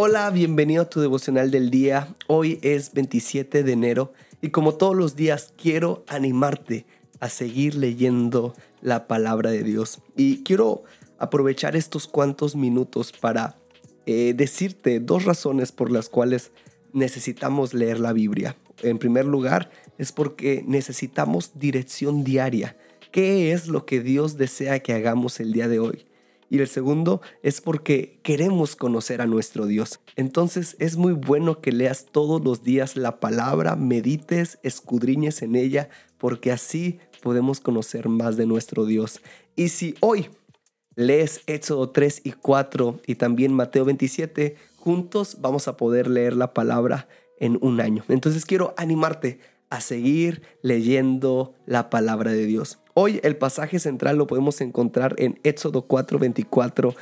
Hola, bienvenido a tu devocional del día. Hoy es 27 de enero y como todos los días quiero animarte a seguir leyendo la palabra de Dios. Y quiero aprovechar estos cuantos minutos para eh, decirte dos razones por las cuales necesitamos leer la Biblia. En primer lugar, es porque necesitamos dirección diaria. ¿Qué es lo que Dios desea que hagamos el día de hoy? Y el segundo es porque queremos conocer a nuestro Dios. Entonces es muy bueno que leas todos los días la palabra, medites, escudriñes en ella, porque así podemos conocer más de nuestro Dios. Y si hoy lees Éxodo 3 y 4 y también Mateo 27, juntos vamos a poder leer la palabra en un año. Entonces quiero animarte a seguir leyendo la palabra de Dios. Hoy el pasaje central lo podemos encontrar en Éxodo 4, 24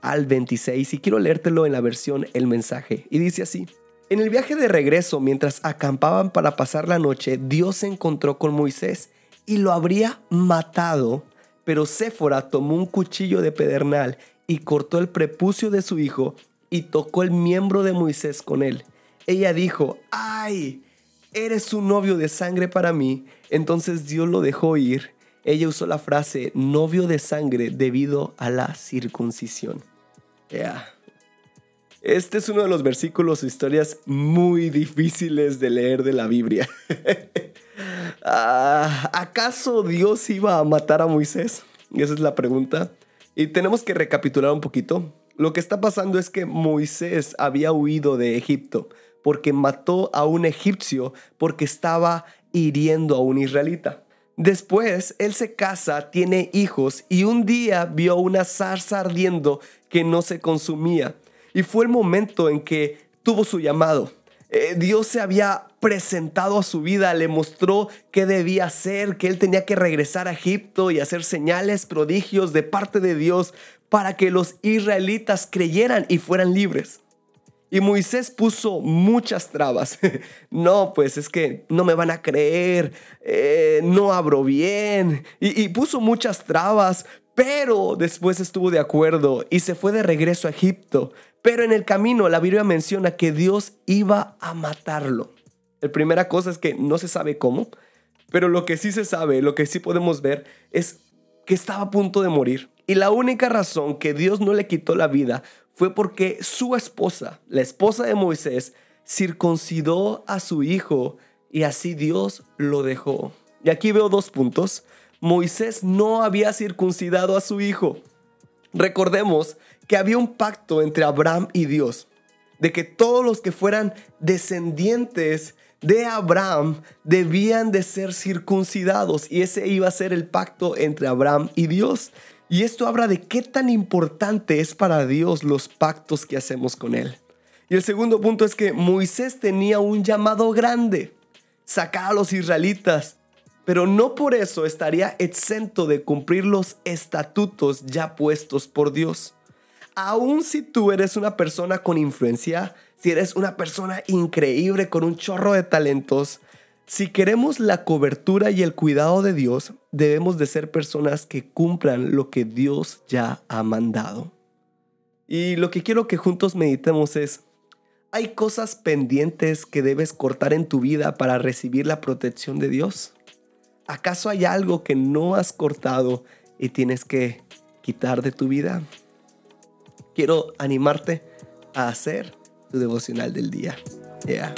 al 26 y quiero leértelo en la versión El mensaje. Y dice así. En el viaje de regreso, mientras acampaban para pasar la noche, Dios se encontró con Moisés y lo habría matado, pero Séfora tomó un cuchillo de pedernal y cortó el prepucio de su hijo y tocó el miembro de Moisés con él. Ella dijo, ¡ay! Eres un novio de sangre para mí. Entonces Dios lo dejó ir. Ella usó la frase novio de sangre debido a la circuncisión. Este es uno de los versículos o historias muy difíciles de leer de la Biblia. Ah, ¿Acaso Dios iba a matar a Moisés? Esa es la pregunta. Y tenemos que recapitular un poquito. Lo que está pasando es que Moisés había huido de Egipto porque mató a un egipcio porque estaba hiriendo a un israelita. Después, él se casa, tiene hijos y un día vio una zarza ardiendo que no se consumía. Y fue el momento en que tuvo su llamado. Eh, Dios se había presentado a su vida, le mostró qué debía hacer, que él tenía que regresar a Egipto y hacer señales, prodigios de parte de Dios para que los israelitas creyeran y fueran libres. Y Moisés puso muchas trabas. no, pues es que no me van a creer, eh, no abro bien. Y, y puso muchas trabas, pero después estuvo de acuerdo y se fue de regreso a Egipto. Pero en el camino la Biblia menciona que Dios iba a matarlo. La primera cosa es que no se sabe cómo, pero lo que sí se sabe, lo que sí podemos ver es que estaba a punto de morir. Y la única razón que Dios no le quitó la vida fue porque su esposa, la esposa de Moisés, circuncidó a su hijo y así Dios lo dejó. Y aquí veo dos puntos. Moisés no había circuncidado a su hijo. Recordemos que había un pacto entre Abraham y Dios, de que todos los que fueran descendientes de Abraham debían de ser circuncidados y ese iba a ser el pacto entre Abraham y Dios. Y esto habla de qué tan importante es para Dios los pactos que hacemos con Él. Y el segundo punto es que Moisés tenía un llamado grande, sacar a los israelitas, pero no por eso estaría exento de cumplir los estatutos ya puestos por Dios. Aun si tú eres una persona con influencia, si eres una persona increíble con un chorro de talentos, si queremos la cobertura y el cuidado de Dios, debemos de ser personas que cumplan lo que Dios ya ha mandado. Y lo que quiero que juntos meditemos es, ¿hay cosas pendientes que debes cortar en tu vida para recibir la protección de Dios? ¿Acaso hay algo que no has cortado y tienes que quitar de tu vida? Quiero animarte a hacer tu devocional del día. Yeah.